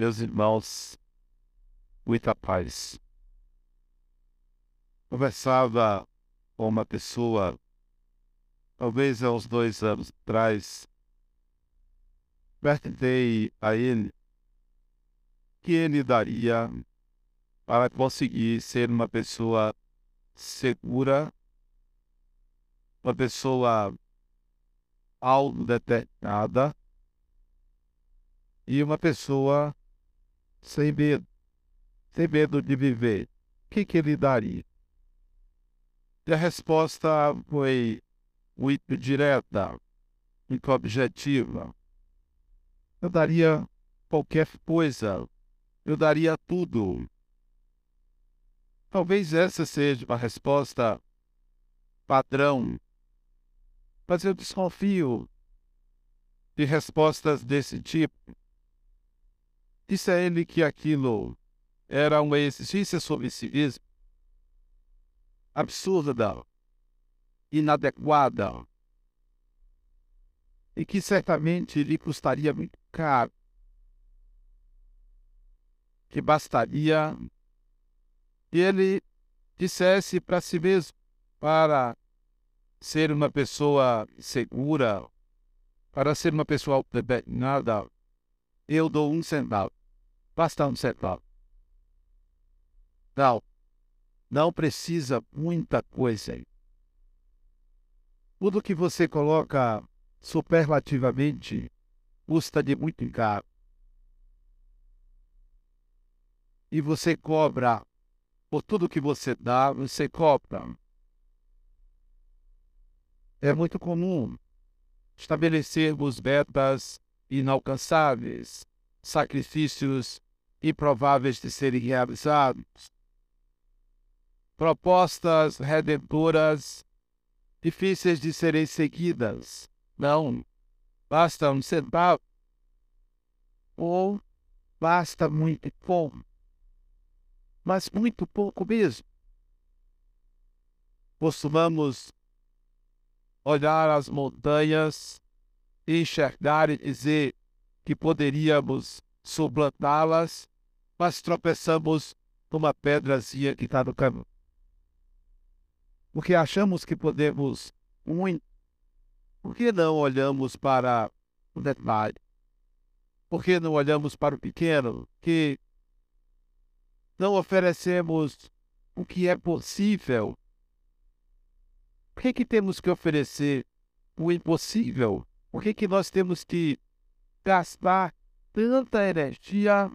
meus irmãos, muita paz. Conversava com uma pessoa, talvez há uns dois anos atrás, perguntei a ele que ele daria para conseguir ser uma pessoa segura, uma pessoa autodeterminada e uma pessoa sem medo, sem medo de viver. O que, que ele daria? E a resposta foi muito direta, muito objetiva. Eu daria qualquer coisa, eu daria tudo. Talvez essa seja uma resposta padrão, mas eu desconfio de respostas desse tipo. Disse a ele que aquilo era uma exigência sobre si mesmo absurda, inadequada, e que certamente lhe custaria muito caro, que bastaria que ele dissesse para si mesmo para ser uma pessoa segura, para ser uma pessoa determinada, eu dou um centavo. Basta um centavo. Não. Não precisa muita coisa. Tudo que você coloca superlativamente custa de muito caro. E você cobra por tudo que você dá, você cobra. É muito comum estabelecermos metas inalcançáveis, sacrifícios improváveis de serem realizados, propostas redentoras difíceis de serem seguidas. Não, basta um centavo ou basta muito pouco, mas muito pouco mesmo. Costumamos olhar as montanhas, enxergar e dizer que poderíamos suplantá-las, mas tropeçamos numa pedrazinha que está no caminho. Porque achamos que podemos muito. Por que não olhamos para o detalhe? Por que não olhamos para o pequeno? Que não oferecemos o que é possível por que, que temos que oferecer o impossível? Por que, que nós temos que gastar tanta energia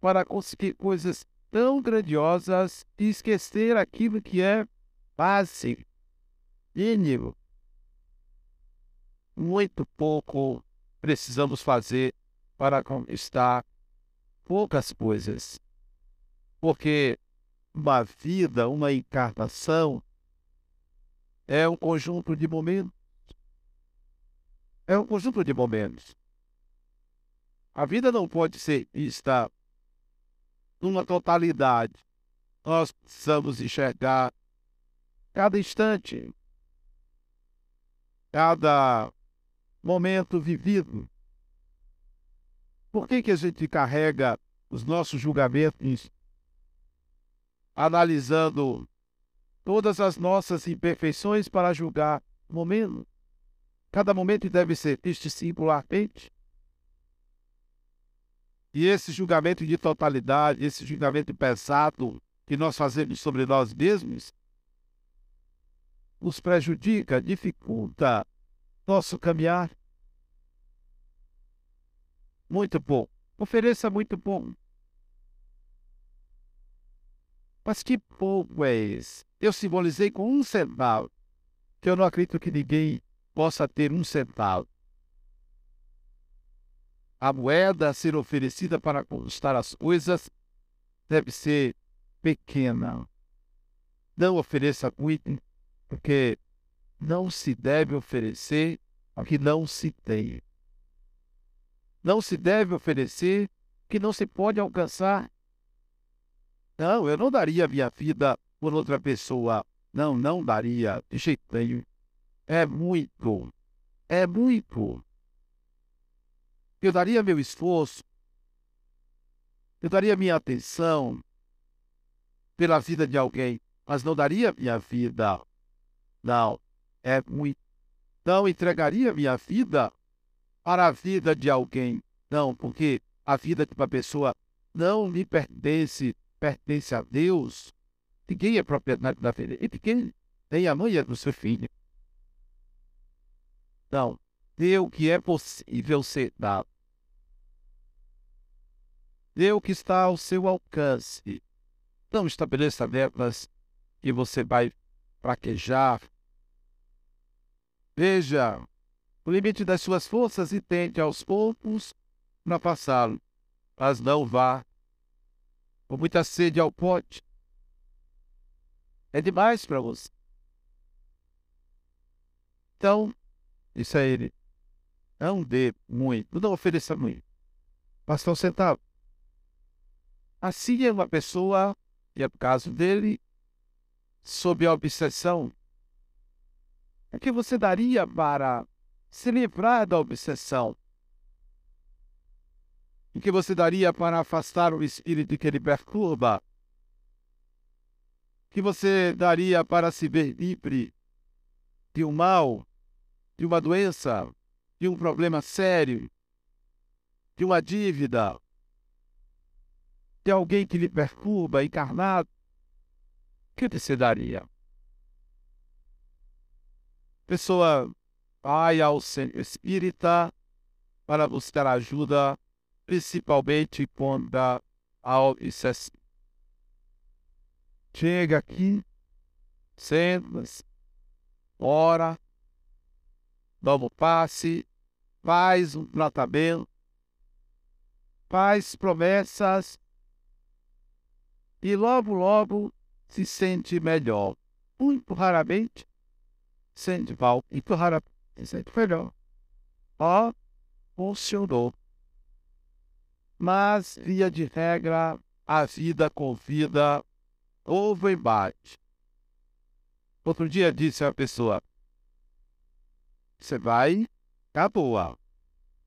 para conseguir coisas tão grandiosas e esquecer aquilo que é básico, mínimo? Muito pouco precisamos fazer para conquistar poucas coisas. Porque uma vida, uma encarnação, é um conjunto de momentos. É um conjunto de momentos. A vida não pode ser vista numa totalidade. Nós precisamos enxergar cada instante, cada momento vivido. Por que, que a gente carrega os nossos julgamentos analisando todas as nossas imperfeições para julgar o momento. Cada momento deve ser visto singularmente. E esse julgamento de totalidade, esse julgamento pesado que nós fazemos sobre nós mesmos, nos prejudica, dificulta nosso caminhar. Muito bom. Ofereça muito bom. Mas que pouco é esse? Eu simbolizei com um centavo, que eu não acredito que ninguém possa ter um centavo. A moeda a ser oferecida para conquistar as coisas deve ser pequena. Não ofereça muito, porque não se deve oferecer o que não se tem. Não se deve oferecer o que não se pode alcançar. Não, eu não daria minha vida por outra pessoa. Não, não daria de jeito nenhum. É muito. É muito. Eu daria meu esforço. Eu daria minha atenção pela vida de alguém, mas não daria minha vida. Não, é muito. Não entregaria minha vida para a vida de alguém. Não, porque a vida de uma pessoa não me pertence, pertence a Deus. Ninguém é propriedade da vida. E ninguém tem a mãe do seu filho. Não, dê o que é possível ser dado. Dê o que está ao seu alcance. Não estabeleça metas que você vai fraquejar. Veja o limite das suas forças e tente aos poucos passá-lo, mas não vá com muita sede ao pote. É demais para você. Então, isso a ele. Não dê muito, não ofereça muito. Basta um centavo. Assim é uma pessoa, e é o caso dele, sob a obsessão. O que você daria para se livrar da obsessão? O que você daria para afastar o espírito que lhe perturba? O que você daria para se ver livre de um mal, de uma doença, de um problema sério, de uma dívida, de alguém que lhe perturba, encarnado? O que você daria? Pessoa vai ao centro espírita para buscar ajuda principalmente contra a obsessão. Chega aqui, senta-se, ora, dá o passe, faz um tratamento, faz promessas e logo, logo se sente melhor. Muito raramente sente mal, muito raramente se sente melhor. Ó, funcionou mas, via de regra, a vida convida ovo embate. Outro dia disse a pessoa: Você vai, tá boa,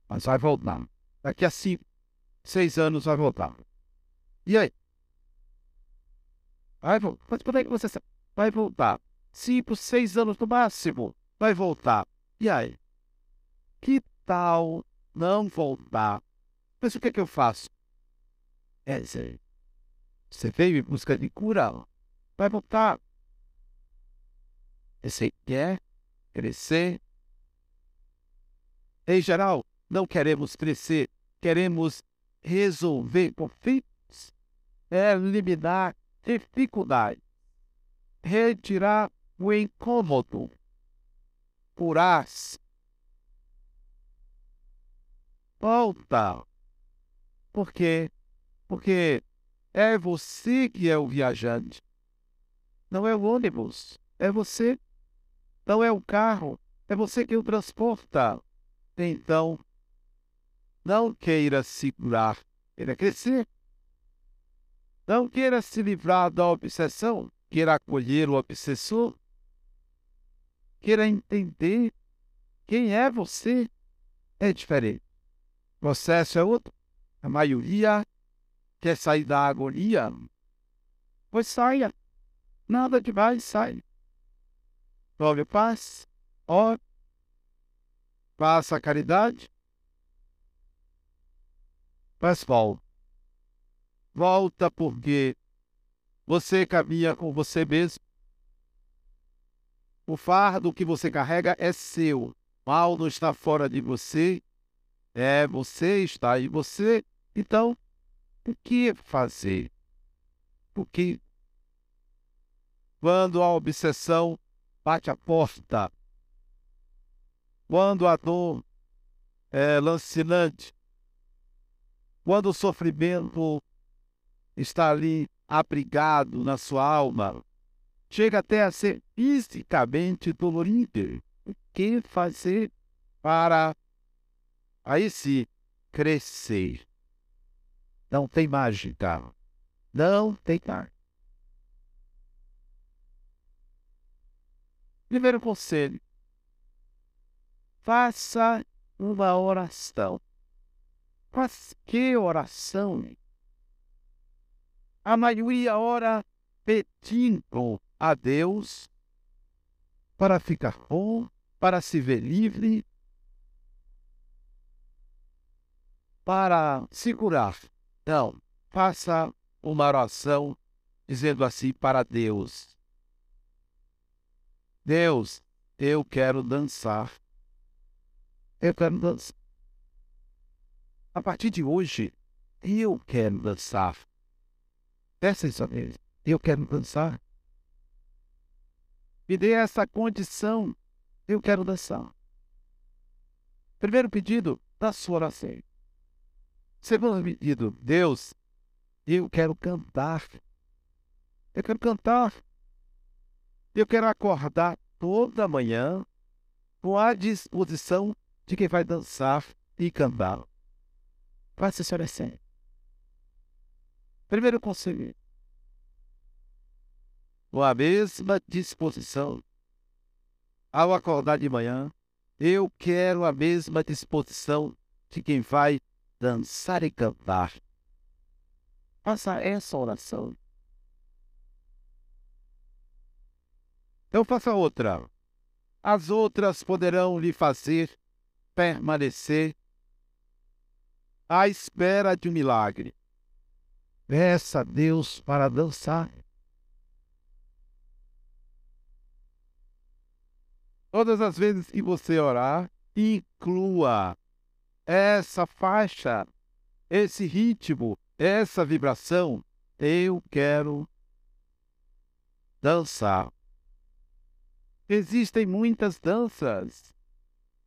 mas vai voltar. Daqui a cinco, seis anos vai voltar. E aí? Vai voltar. Mas por é que você vai voltar? Cinco, seis anos no máximo. Vai voltar. E aí? Que tal não voltar mas o que é que eu faço? É, você, você veio em busca de cura, vai voltar. Você quer crescer? Em geral, não queremos crescer, queremos resolver conflitos, é eliminar dificuldades, retirar o incômodo, curar-se. Volta por quê? Porque é você que é o viajante. Não é o ônibus, é você. Não é o carro, é você que o transporta. Então, não queira se curar, queira crescer. Não queira se livrar da obsessão, queira acolher o obsessor. Queira entender quem é você. É diferente. O processo é outro. A maioria quer sair da agonia. Pois saia. Nada demais, sai. Prove paz. Ó. Faça caridade. Mas volta. Volta porque você caminha com você mesmo. O fardo que você carrega é seu. O mal não está fora de você. É, você está aí. Você então, o que fazer? Porque quando a obsessão bate a porta, quando a dor é lancinante, quando o sofrimento está ali abrigado na sua alma, chega até a ser fisicamente dolorido. O que fazer para aí sim crescer? Não tem mágica. Não tem mágica. Primeiro conselho: faça uma oração. Mas que oração? A maioria ora pedindo a Deus para ficar bom, para se ver livre, para se curar. Não, faça uma oração dizendo assim para Deus: Deus, eu quero dançar. Eu quero dançar. A partir de hoje, eu quero dançar. Peça isso a Deus. Eu quero dançar. Me dê essa condição. Eu quero dançar. Primeiro pedido da sua oração. Segundo pedido, Deus, eu quero cantar. Eu quero cantar. Eu quero acordar toda manhã com a disposição de quem vai dançar e cantar. Faça essa oração. Primeiro conselho com a mesma disposição. Ao acordar de manhã, eu quero a mesma disposição de quem vai dançar e cantar. Faça essa oração. Então faça outra. As outras poderão lhe fazer permanecer à espera de um milagre. Peça a Deus para dançar. Todas as vezes que você orar, inclua essa faixa, esse ritmo, essa vibração. Eu quero dançar. Existem muitas danças,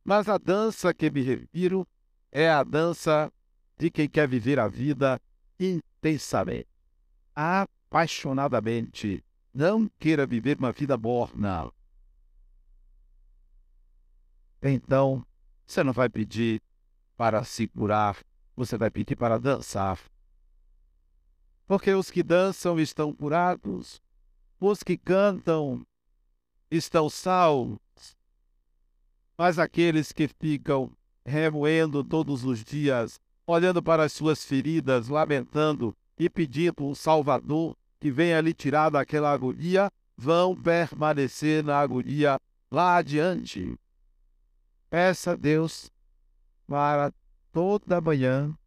mas a dança que me refiro é a dança de quem quer viver a vida intensamente, apaixonadamente. Não queira viver uma vida morna. Então, você não vai pedir para se curar, você vai pedir para dançar. Porque os que dançam estão curados, os que cantam estão salvos. Mas aqueles que ficam remoendo todos os dias, olhando para as suas feridas, lamentando e pedindo um Salvador que venha lhe tirar daquela agonia, vão permanecer na agonia lá adiante. Peça a Deus para toda manhã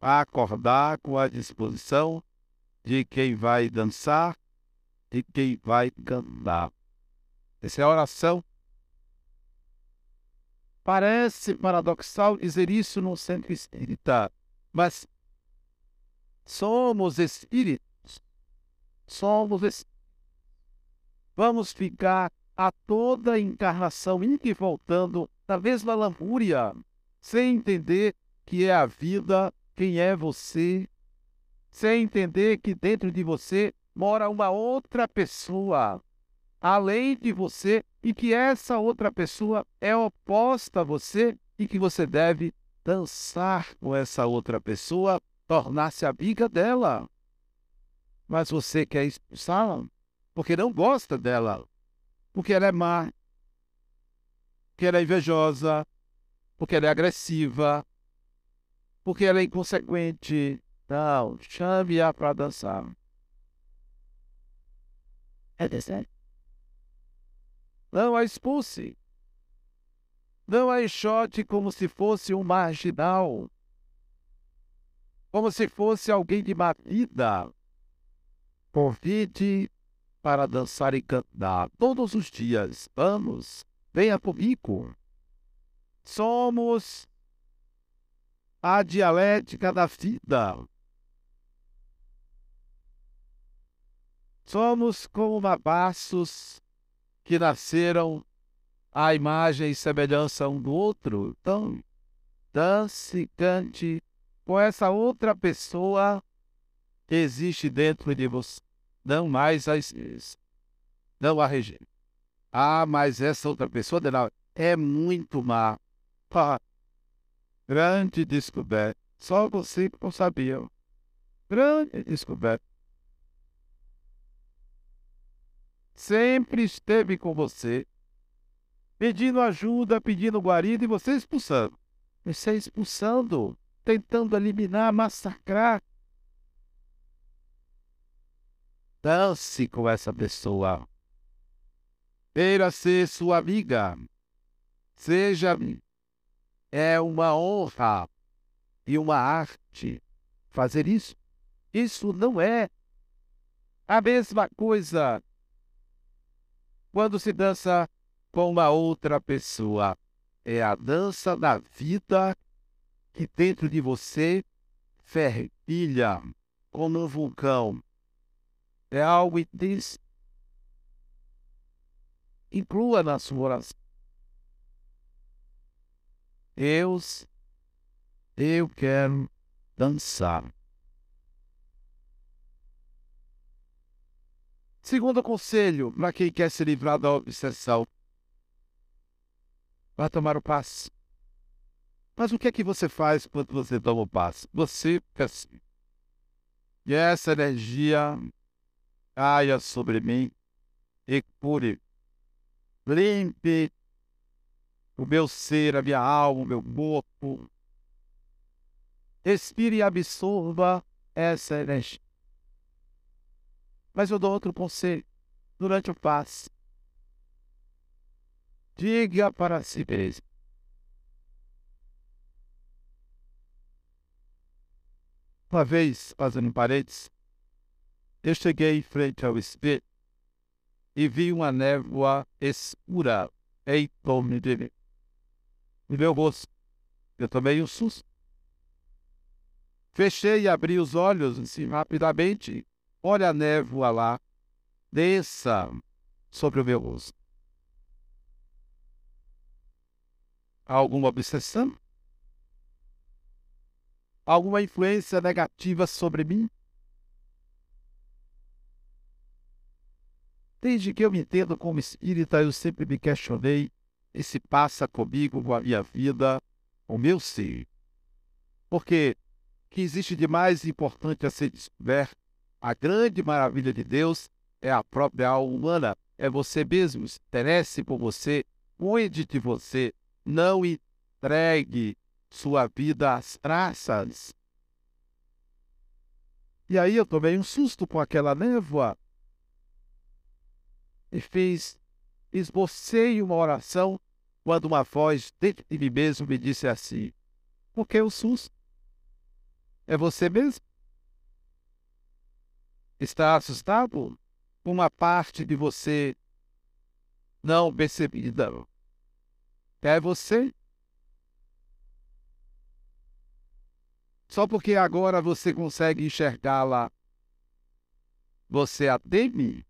acordar com a disposição de quem vai dançar e quem vai cantar. Essa é a oração. Parece paradoxal dizer isso no centro espírita, mas somos espíritos. Somos espíritos. Vamos ficar a toda encarnação indo e voltando na mesma lamúria, sem entender que é a vida, quem é você, sem entender que dentro de você mora uma outra pessoa, além de você, e que essa outra pessoa é oposta a você e que você deve dançar com essa outra pessoa, tornar-se amiga dela. Mas você quer expulsá-la porque não gosta dela, porque ela é má, porque ela é invejosa, porque ela é agressiva, porque ela é inconsequente. Não, chame-a para dançar. É deserto. Não a expulse. Não a enxote como se fosse um marginal. Como se fosse alguém de má vida. Convide para dançar e cantar todos os dias. Vamos, venha comigo. Somos a dialética da vida. Somos como mabaços que nasceram à imagem e semelhança um do outro. Então, dance, cante com essa outra pessoa que existe dentro de você não mais a não a rejeita. Ah, mas essa outra pessoa é muito má. Pá. Grande descoberta. Só você não sabia. Grande descoberta. Sempre esteve com você, pedindo ajuda, pedindo guarida e você expulsando. Você expulsando, tentando eliminar, massacrar, Dance com essa pessoa. Queira ser sua amiga. Seja. É uma honra e uma arte fazer isso. Isso não é a mesma coisa quando se dança com uma outra pessoa. É a dança da vida que dentro de você fervilha como um vulcão. É algo intenso. Inclua na sua oração. Deus, eu quero dançar. Segundo conselho para quem quer se livrar da obsessão: vá tomar o passe. Mas o que é que você faz quando você toma o passe? Você percebe. E essa energia caia sobre mim e cure. Limpe o meu ser, a minha alma, o meu corpo. Respire e absorva essa energia. Mas eu dou outro conselho durante o passe. Diga para si mesmo. Uma vez, fazendo paredes, eu cheguei em frente ao espelho e vi uma névoa escura em torno de mim. No meu rosto, eu tomei um susto. Fechei e abri os olhos assim rapidamente Olha a névoa lá, desça sobre o meu rosto. Alguma obsessão? Alguma influência negativa sobre mim? Desde que eu me entendo como espírita, eu sempre me questionei e se passa comigo, com a minha vida, o meu ser. Porque que existe de mais importante a ser descoberto a grande maravilha de Deus é a própria alma humana, é você mesmo. Se interesse por você, cuide de você, não entregue sua vida às traças. E aí eu tomei um susto com aquela névoa e fiz, esbocei uma oração quando uma voz dentro de mim mesmo me disse assim: Por que o susto? É você mesmo? Está assustado? Uma parte de você não percebida. É você? Só porque agora você consegue enxergá-la, você a teme?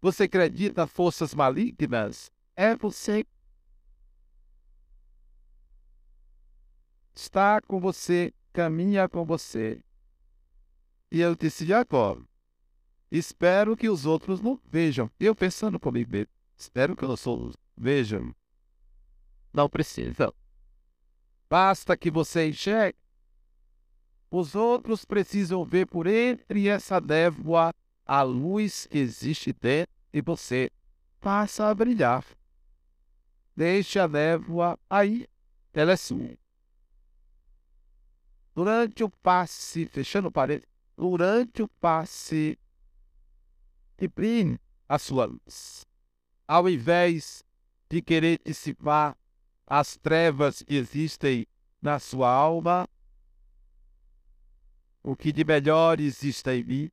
Você acredita forças malignas? É você. Está com você, caminha com você. E eu disse, Jacó, espero que os outros não vejam. Eu pensando comigo mesmo, espero que os outros vejam. Não precisa. Basta que você enxergue. Os outros precisam ver por entre essa névoa a luz que existe dentro de você. Passa a brilhar. Deixe a névoa aí. Ela é sua. Durante o passe, fechando parede, durante o passe, imprime a sua luz. Ao invés de querer dissipar as trevas que existem na sua alma, o que de melhor existe em mim,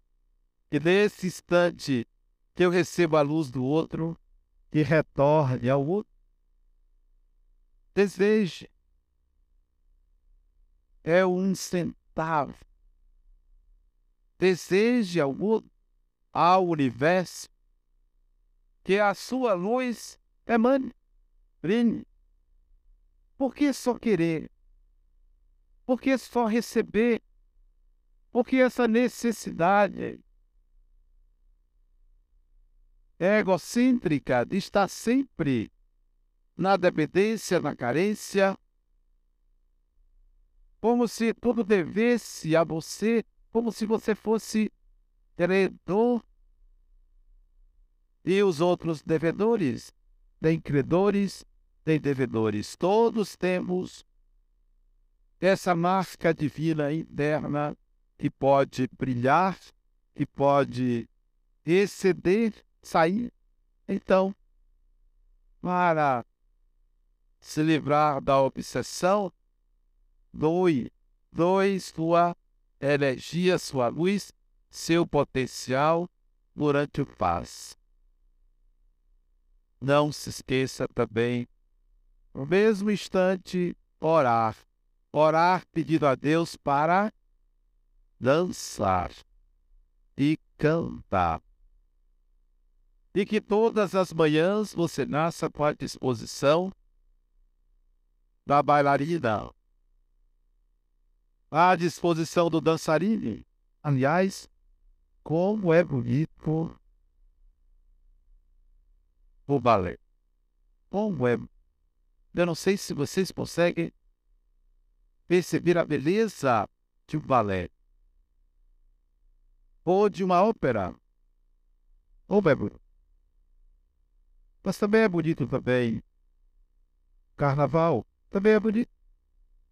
que nesse instante que eu recebo a luz do outro, que retorne ao outro. Deseje. É um centavo deseje ao universo, que a sua luz emane, brilhe. Por que só querer? Por que só receber? Por que essa necessidade egocêntrica de estar sempre na dependência, na carência, como se tudo devesse a você como se você fosse credor e os outros devedores. Tem credores, tem devedores. Todos temos essa máscara divina interna que pode brilhar, que pode exceder, sair. Então, para se livrar da obsessão, doe, doe sua energia, sua luz, seu potencial durante o paz. Não se esqueça também, no mesmo instante, orar. Orar pedindo a Deus para dançar e cantar. E que todas as manhãs você nasça com a disposição da bailarina, à disposição do dançarino. Aliás, como é bonito o balé. Como é. Eu não sei se vocês conseguem perceber a beleza de um balé ou de uma ópera. Ou é bonito. Mas também é bonito também. Carnaval também é bonito.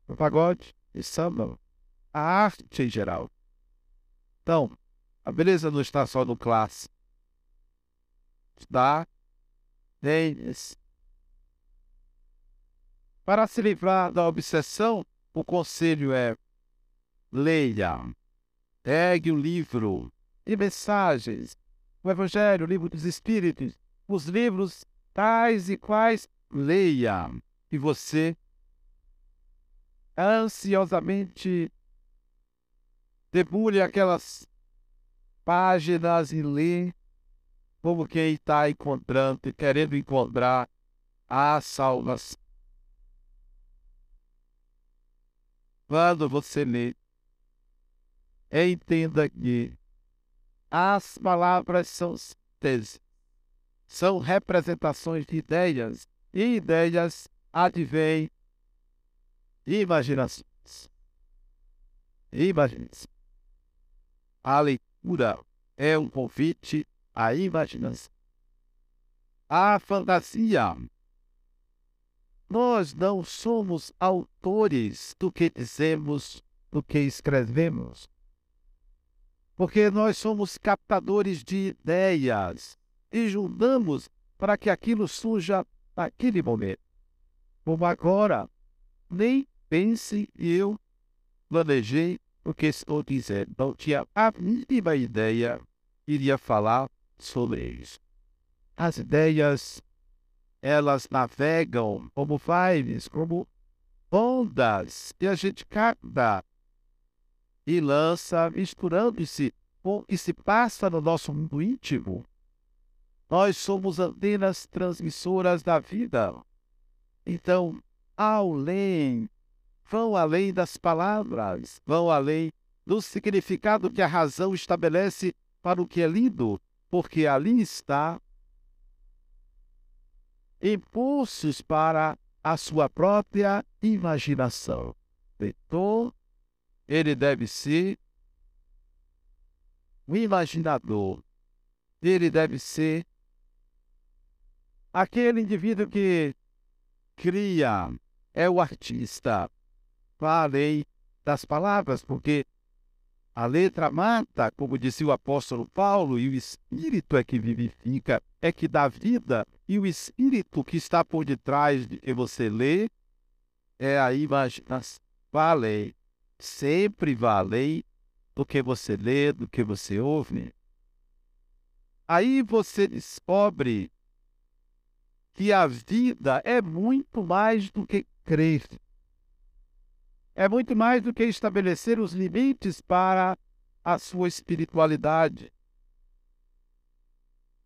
O pagode e samba. A arte em geral. Então, a beleza não está só no clássico. Está neles. Para se livrar da obsessão, o conselho é leia. Pegue o livro e mensagens, o Evangelho, o livro dos Espíritos, os livros tais e quais, leia. E você ansiosamente debulhe aquelas páginas e lê como quem está encontrando e querendo encontrar a salvação. Quando você lê entenda que as palavras são síntese, são representações de ideias, e ideias advêm imaginações. Imaginação. A leitura é um convite à imaginação. A fantasia. Nós não somos autores do que dizemos, do que escrevemos porque nós somos captadores de ideias e juntamos para que aquilo surja naquele momento. Como agora, nem pense eu planejei o que estou dizendo. Não tinha a mínima ideia iria falar sobre isso. As ideias, elas navegam como vibes, como ondas, e a gente capta e lança misturando-se com o que se passa no nosso mundo íntimo. Nós somos antenas transmissoras da vida. Então, além, vão além das palavras, vão além do significado que a razão estabelece para o que é lindo, porque ali está impulsos para a sua própria imaginação. Leitor ele deve ser o imaginador. Ele deve ser aquele indivíduo que cria, é o artista. Falei das palavras, porque a letra mata, como disse o apóstolo Paulo, e o espírito é que vivifica, é que dá vida, e o espírito que está por detrás de que você lê é a imaginação. Falei sempre vá do que você lê, do que você ouve. Aí você descobre que a vida é muito mais do que crer. É muito mais do que estabelecer os limites para a sua espiritualidade.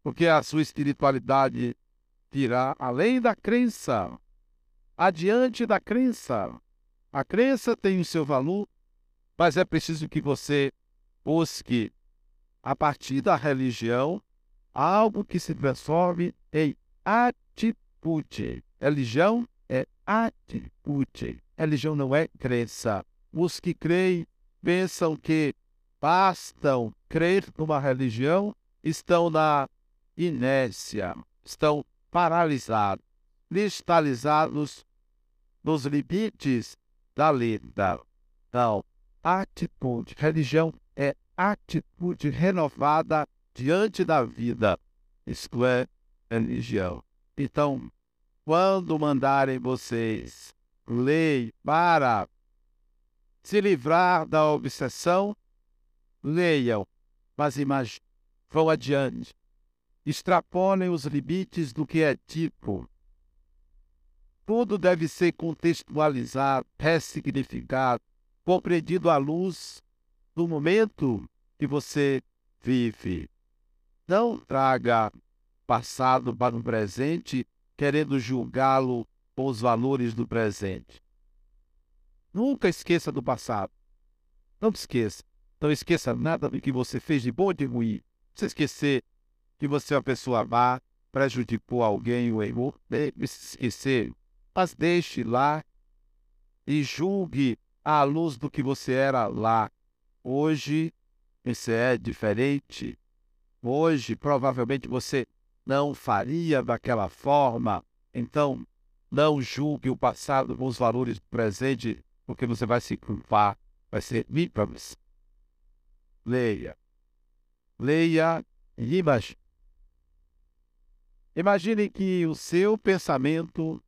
Porque a sua espiritualidade virá além da crença, adiante da crença. A crença tem o seu valor, mas é preciso que você busque, a partir da religião, algo que se transforme em atitude. Religião é atitude. Religião não é crença. Os que creem pensam que bastam crer numa religião estão na inércia, estão paralisados, cristalizados nos limites da letra. Então, atitude. Religião é atitude renovada diante da vida. Isto é religião. Então, quando mandarem vocês lei para se livrar da obsessão, leiam, mas imaginem, vão adiante. Extrapolem os limites do que é tipo. Tudo deve ser contextualizado, ressignificado, compreendido à luz do momento que você vive. Não traga passado para o presente, querendo julgá-lo com os valores do presente. Nunca esqueça do passado. Não esqueça. Não esqueça nada do que você fez de bom e de ruim. Se esquecer que você é uma pessoa má, prejudicou alguém ou errou, deve se esquecer. Mas deixe lá e julgue à luz do que você era lá. Hoje, você é diferente. Hoje, provavelmente, você não faria daquela forma. Então, não julgue o passado com os valores do presente, porque você vai se culpar, vai ser vítimas. Leia. Leia imagine. Imagine que o seu pensamento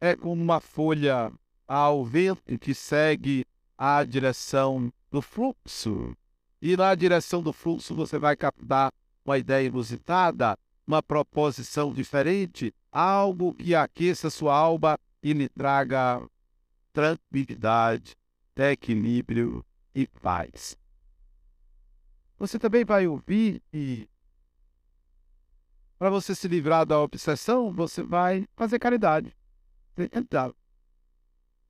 é como uma folha ao vento que segue a direção do fluxo. E na direção do fluxo você vai captar uma ideia inusitada, uma proposição diferente, algo que aqueça sua alma e lhe traga tranquilidade, equilíbrio e paz. Você também vai ouvir e para você se livrar da obsessão, você vai fazer caridade.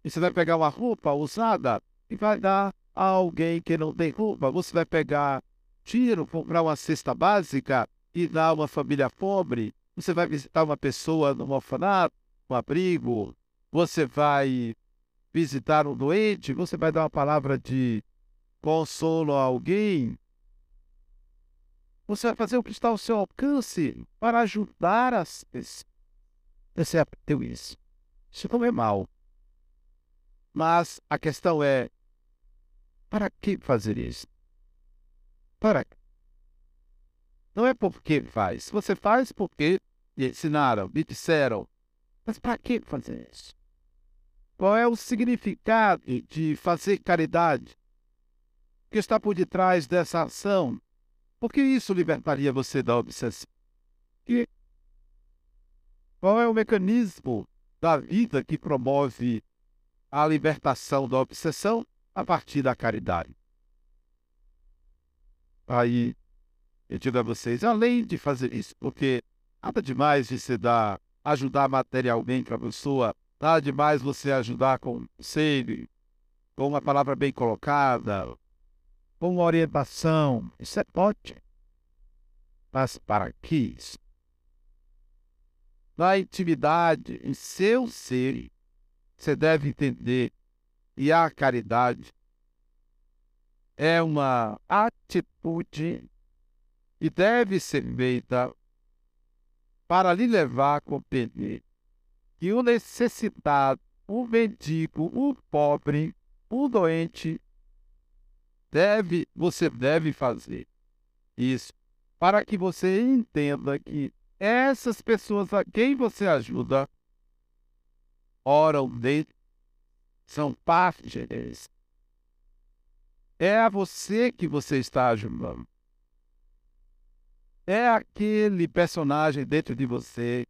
E você vai pegar uma roupa usada e vai dar a alguém que não tem roupa. Você vai pegar tiro, comprar uma cesta básica dar a uma família pobre. Você vai visitar uma pessoa no orfanato, um abrigo. Você vai visitar um doente. Você vai dar uma palavra de consolo a alguém. Você vai fazer o que está ao seu alcance para ajudar as pessoas. Você aprendeu isso. Isso não é mal. Mas a questão é: para que fazer isso? Para quê? Não é porque faz. Você faz porque me ensinaram, me disseram. Mas para que fazer isso? Qual é o significado de fazer caridade? O que está por detrás dessa ação? Porque isso libertaria você da obsessão. Qual é o mecanismo da vida que promove a libertação da obsessão a partir da caridade? Aí eu digo a vocês, além de fazer isso, porque nada demais de você dar, ajudar materialmente a pessoa, nada demais você ajudar com conselho, com uma palavra bem colocada, com uma orientação. Isso é ótimo. Mas para que isso? Na intimidade, em seu ser, você deve entender e a caridade é uma atitude e deve ser feita para lhe levar a compreender que o necessitado, o mendigo, o pobre, o doente, deve, você deve fazer isso para que você entenda que essas pessoas a quem você ajuda oram dele, são parte deles. É a você que você está ajudando. É aquele personagem dentro de você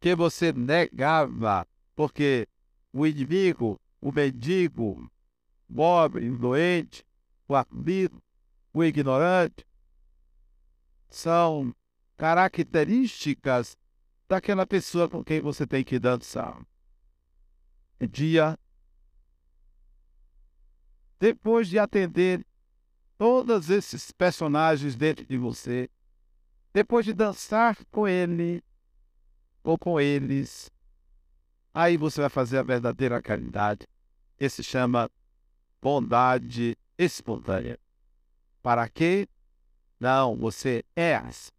que você negava, porque o inimigo, o mendigo, o pobre, o doente, o aflito, o ignorante, são características daquela pessoa com quem você tem que dançar. Dia depois de atender todos esses personagens dentro de você, depois de dançar com ele ou com eles, aí você vai fazer a verdadeira caridade. Esse chama bondade espontânea. Para quê? Não, você é assim.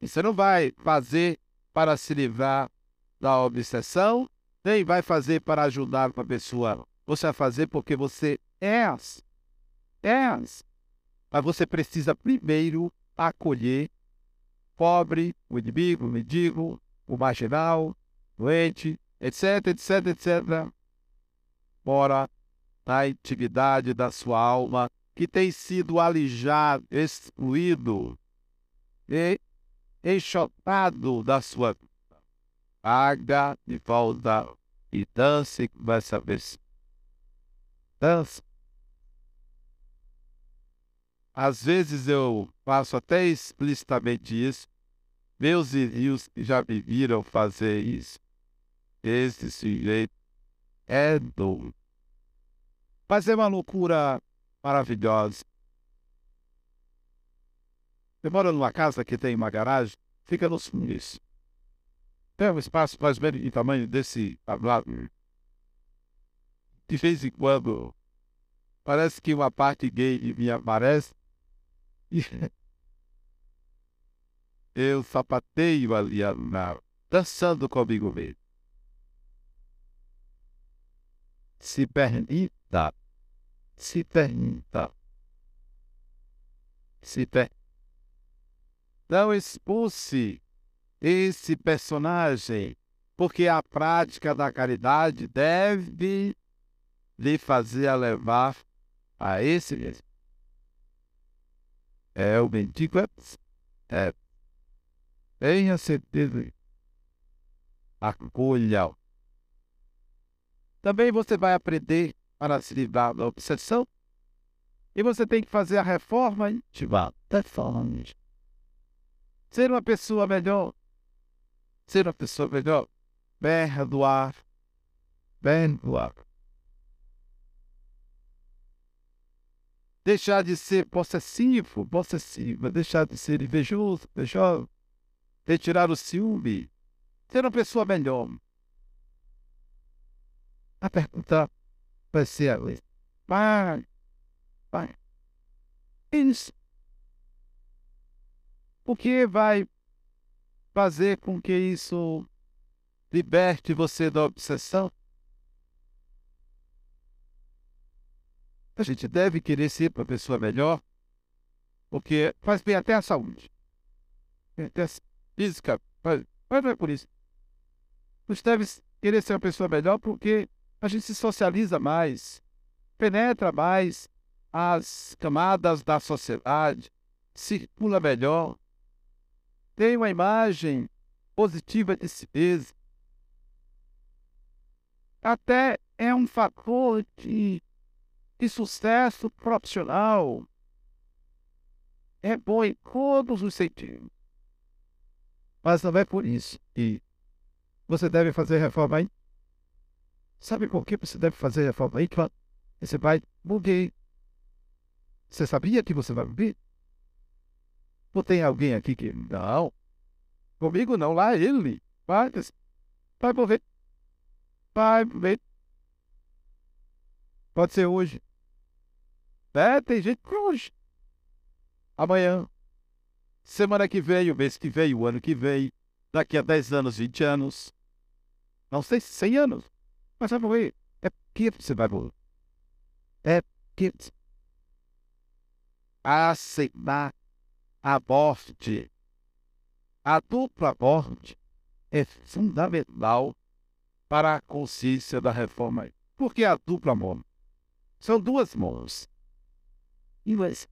Você não vai fazer para se livrar da obsessão, nem vai fazer para ajudar uma pessoa você vai fazer porque você é. É. Mas você precisa primeiro acolher pobre, o inimigo, o mendigo, o marginal, doente, etc, etc, etc. Mora na intimidade da sua alma, que tem sido alijado, excluído e enxotado da sua vida. Paga de volta e dance com essa vez. Dança. Às vezes eu faço até explicitamente isso. Meus irmãos já me viram fazer isso. Esse sujeito é doido. Mas é uma loucura maravilhosa. Você mora numa casa que tem uma garagem, fica nos fundos. Tem um espaço mais ou menos de tamanho desse tablado. De vez em quando, parece que uma parte gay mim aparece Eu sapateio ali na, dançando comigo mesmo. Se permita, se permita, se per... Não expulse esse personagem, porque a prática da caridade deve lhe fazer levar a esse mesmo. É o mendigo é, tenha certeza. Acolha. Também você vai aprender para se livrar da obsessão. E você tem que fazer a reforma íntima. Reforma. Ser uma pessoa melhor. Ser uma pessoa melhor. Perdoar. Perdoar. Deixar de ser possessivo, possessiva, deixar de ser invejoso, deixar retirar o ciúme, ser uma pessoa melhor. A pergunta vai ser pai, pai. O que vai fazer com que isso liberte você da obsessão? A gente deve querer ser uma pessoa melhor, porque faz bem até a saúde. Até a física, mas, mas não é por isso. A gente deve querer ser uma pessoa melhor porque a gente se socializa mais, penetra mais as camadas da sociedade, circula melhor, tem uma imagem positiva de si mesmo. Até é um fator de de sucesso profissional. É bom em todos os sentidos. Mas não é por isso que você deve fazer reforma aí. Sabe por que você deve fazer reforma aí? Você vai morrer. Você sabia que você vai morrer? Ou tem alguém aqui que. Não. Comigo não, lá ele. Vai, vai morrer. Vai morrer. Pode ser hoje. É, tem gente que hoje. Amanhã. Semana que vem, o mês que vem, o ano que vem. Daqui a 10 anos, 20 anos. Não sei se 100 anos. Mas vai morrer. É que você vai morrer. É que aceitar a morte, a dupla morte, é fundamental para a consciência da reforma. Por que a dupla morte? São duas Inglês.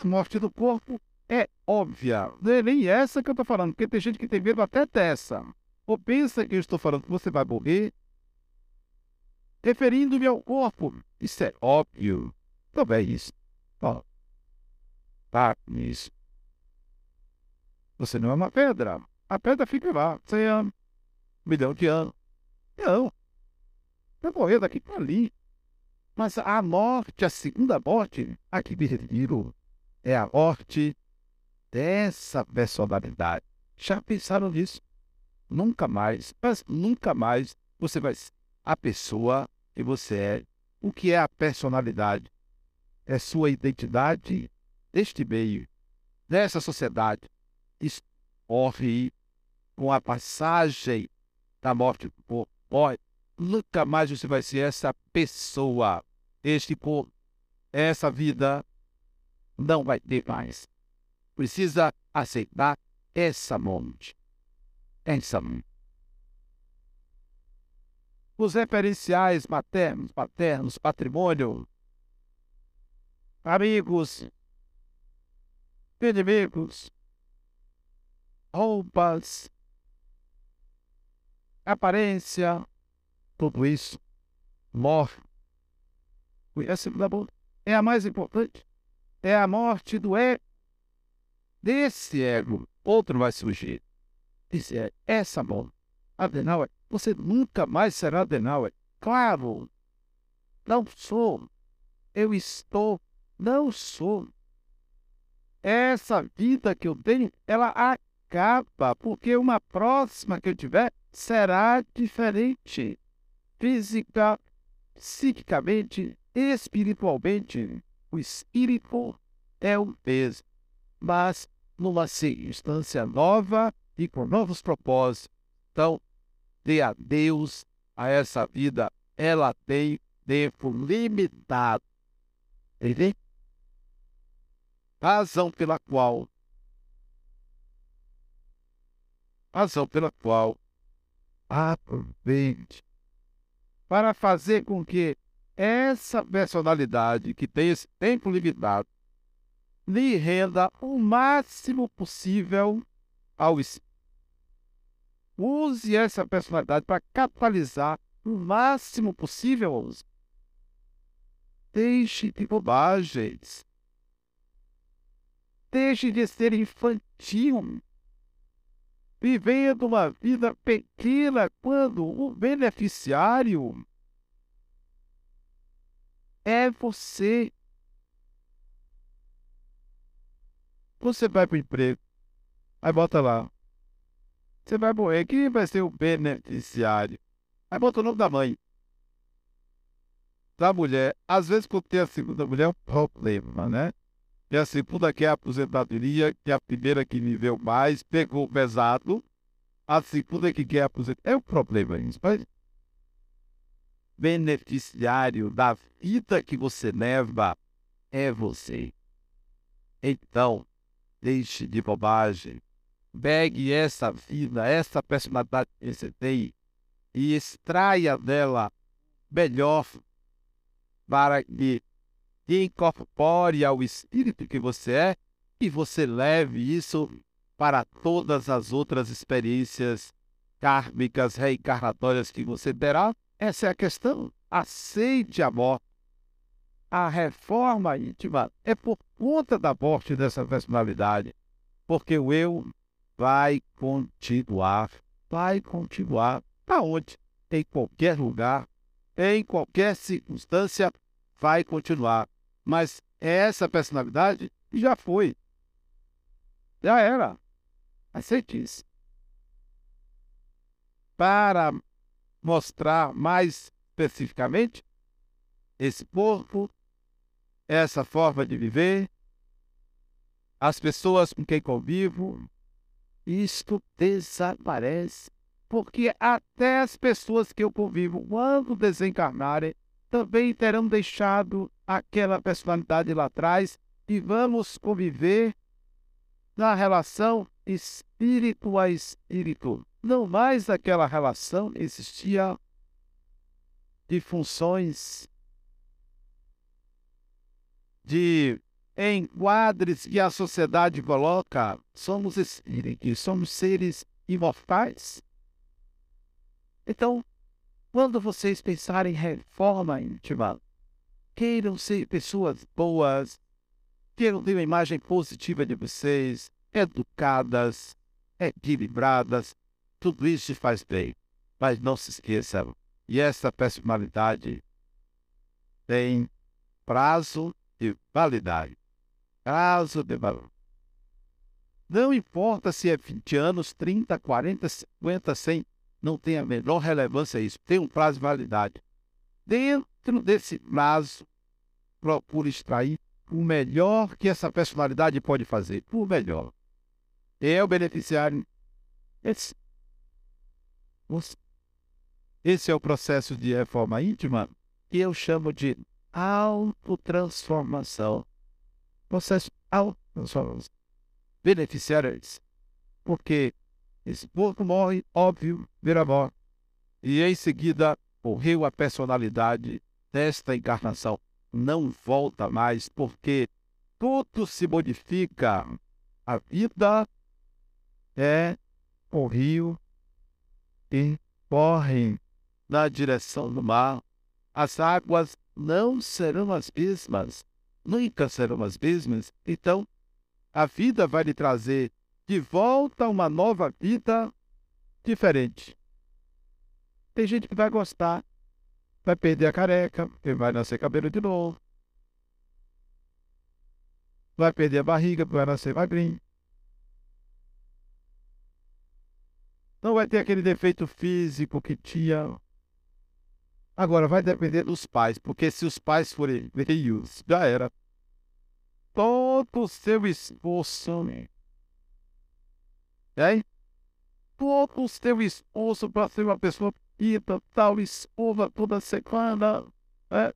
A morte do corpo é óbvia. Não é nem essa que eu estou falando, porque tem gente que tem medo até dessa. Ou pensa que eu estou falando que você vai morrer referindo-me ao corpo. Isso é óbvio. Isso. Ó, tá isso. Você não é uma pedra. A pedra fica lá. Você é um milhão de anos. Não. Vai morrer daqui para ali. Mas a morte, a segunda morte, a que me refiro, é a morte dessa personalidade. Já pensaram nisso? Nunca mais, mas nunca mais você vai ser a pessoa que você é. O que é a personalidade? É sua identidade neste meio, nessa sociedade. Isso morre com a passagem da morte do corpo. Morre nunca mais você vai ser essa pessoa, este corpo, essa vida não vai ter mais. precisa aceitar essa morte. Essa morte. Os referenciais maternos, paternos, patrimônio, amigos, inimigos, roupas, aparência, tudo isso morre. Conhece o É a mais importante. É a morte do ego. Desse ego, outro vai surgir. Esse é essa morte. Adenauer, você nunca mais será Adenauer. Claro, não sou. Eu estou, não sou. Essa vida que eu tenho, ela acaba, porque uma próxima que eu tiver será diferente. Física, psiquicamente, espiritualmente. O espírito é o mesmo, mas numa circunstância nova e com novos propósitos. Então, dê a Deus a essa vida. Ela tem tempo limitado. Entendeu? Razão pela qual razão pela qual aproveite para fazer com que essa personalidade que tem esse tempo limitado lhe renda o máximo possível ao espírito. Use essa personalidade para capitalizar o máximo possível. Deixe de bobagens. Deixe de ser infantil. Vivendo uma vida pequena quando o beneficiário é você. Você vai para o emprego, aí bota lá. Você vai morrer, quem vai ser o beneficiário? Aí bota o nome da mãe. Da mulher. Às vezes, quando tem a segunda mulher, é um problema, né? E a segunda que é a aposentadoria, que é a primeira que viveu mais, pegou pesado. A segunda que quer aposentar. É um problema isso. Mas beneficiário da vida que você leva é você. Então, deixe de bobagem. Pegue essa vida, essa personalidade que você tem e extraia dela melhor para que incorpore ao espírito que você é e você leve isso para todas as outras experiências kármicas reencarnatórias que você terá essa é a questão. Aceite a morte. A reforma íntima é por conta da morte dessa personalidade. Porque o eu vai continuar. Vai continuar. Aonde? Em qualquer lugar, em qualquer circunstância, vai continuar. Mas essa personalidade já foi. Já era. Aceite isso. Para mostrar mais especificamente esse corpo, essa forma de viver, as pessoas com quem convivo, isto desaparece. Porque até as pessoas que eu convivo, quando desencarnarem, também terão deixado aquela personalidade lá atrás e vamos conviver na relação espírito a espírito não mais aquela relação existia de funções, de enquadres que a sociedade coloca. Somos espíritos, somos seres imortais. Então, quando vocês pensarem em reforma íntima, queiram ser pessoas boas, queiram ter uma imagem positiva de vocês, educadas, equilibradas, tudo isso faz bem. Mas não se esqueça, e essa personalidade tem prazo de validade. Prazo de validade. Não importa se é 20 anos, 30, 40, 50, 100, não tem a menor relevância isso. Tem um prazo de validade. Dentro desse prazo, procure extrair o melhor que essa personalidade pode fazer. O melhor. É o beneficiário. Esse esse é o processo de reforma íntima que eu chamo de autotransformação. Processo autotransformação. beneficiários. Porque esse povo morre, óbvio, vira morte. E em seguida morreu a personalidade desta encarnação. Não volta mais, porque tudo se modifica. A vida é o rio e corre na direção do mar. As águas não serão as mesmas, nunca serão as mesmas. Então, a vida vai lhe trazer de volta uma nova vida diferente. Tem gente que vai gostar, vai perder a careca, vai nascer cabelo de novo. Vai perder a barriga, vai nascer magrinho. Não vai ter aquele defeito físico que tinha. Agora vai depender dos pais, porque se os pais forem veios, já era. Todo o seu esforço, né? Hein? Todo o seu esforço para ser uma pessoa pita, tal, escova toda semana, né?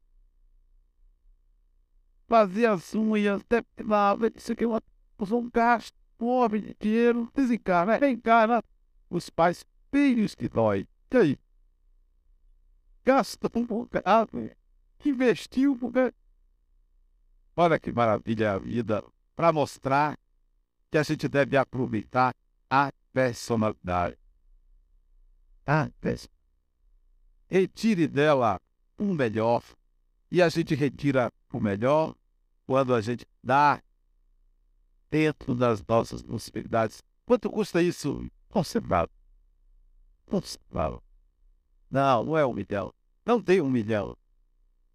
Fazer as unhas, depilar, isso aqui é uma, um gasto, um de dinheiro, desencarna, reencarna os pais filhos de dói. E aí? Gasta um bocado, investiu, porque... Olha que maravilha a vida, para mostrar que a gente deve aproveitar a personalidade. A personalidade. Retire dela o melhor, e a gente retira o melhor quando a gente dá dentro das nossas possibilidades. Quanto custa isso? Conservado. Conservado. Não, não é um milhão. Não tem um milhão.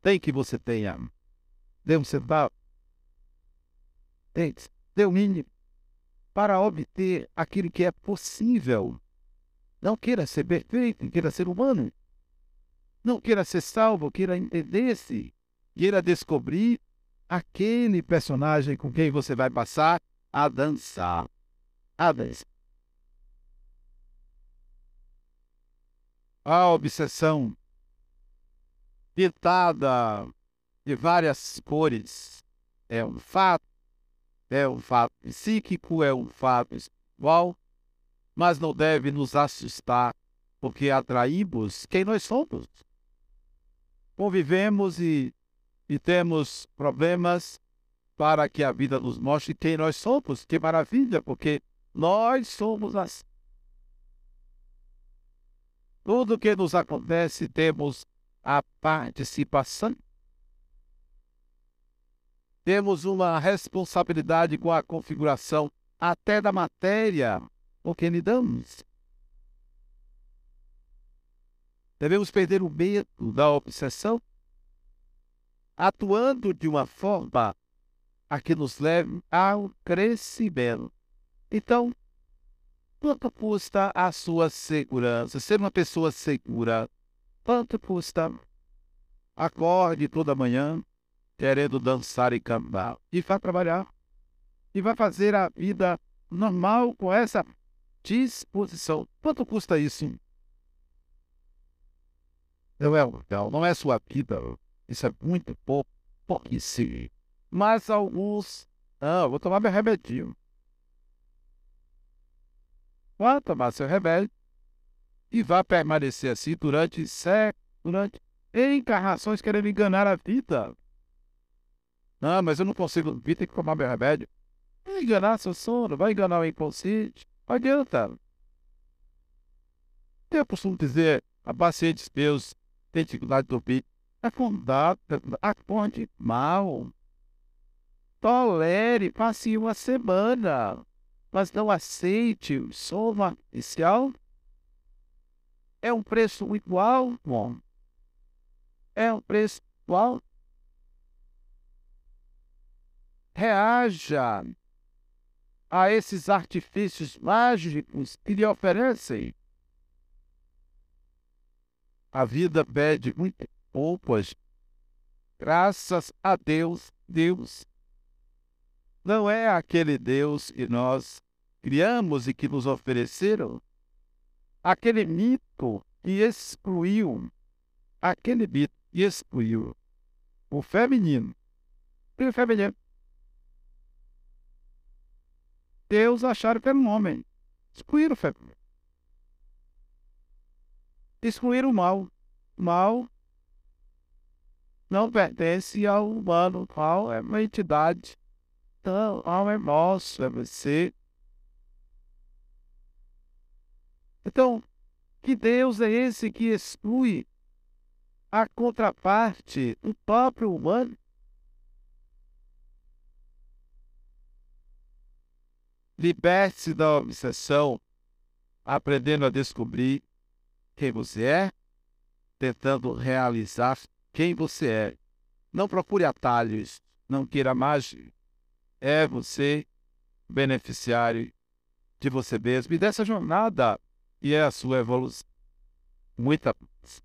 Tem que você tenha. Dê um centavo. Tem. Dê o um mínimo. Para obter aquilo que é possível. Não queira ser perfeito, queira ser humano. Não queira ser salvo, queira entender-se. Queira descobrir aquele personagem com quem você vai passar a dançar. A dançar. a obsessão pintada de várias cores é um fato, é um fato psíquico, é um fato espiritual, mas não deve nos assustar, porque atraímos quem nós somos. Convivemos e, e temos problemas para que a vida nos mostre quem nós somos. Que maravilha, porque nós somos assim. Tudo que nos acontece temos a participação. Temos uma responsabilidade com a configuração até da matéria o que lidamos. Devemos perder o medo da obsessão, atuando de uma forma a que nos leve ao crescimento. Então, Quanto custa a sua segurança? Ser uma pessoa segura. Quanto custa? Acorde toda manhã querendo dançar e cantar. E vai trabalhar. E vai fazer a vida normal com essa disposição. Quanto custa isso? Não é, não, é sua vida. Isso é muito pouco, pouquíssimo. Mas alguns. Não, vou tomar meu remedinho. Vá tomar seu remédio e vá permanecer assim durante séculos, durante encarnações querendo enganar a vida. Não, mas eu não consigo dormir, tem que tomar meu remédio. Vai enganar seu sono, vai enganar o inconsciente. Não adianta. Eu costumo dizer a pacientes meus têm dificuldade de dormir. Acordado, aconde mal. Tolere, passe uma semana mas não aceite o som artificial, é um preço igual, bom. É um preço igual. Reaja a esses artifícios mágicos que lhe oferecem. A vida pede muito poucas. Graças a Deus, Deus não é aquele Deus que nós criamos e que nos ofereceram, aquele mito que excluiu, aquele mito que excluiu o feminino e o feminino. Deus acharam um homem. Excluíram o feminino. Excluíram o mal. O mal não pertence ao humano. O mal é uma entidade. Então, o mal é nosso, é você. Então, que Deus é esse que exclui a contraparte, o próprio humano? Liberte-se da obsessão, aprendendo a descobrir quem você é, tentando realizar quem você é. Não procure atalhos, não queira mágica. É você beneficiário de você mesmo e dessa jornada e é a sua evolução. Muita paz.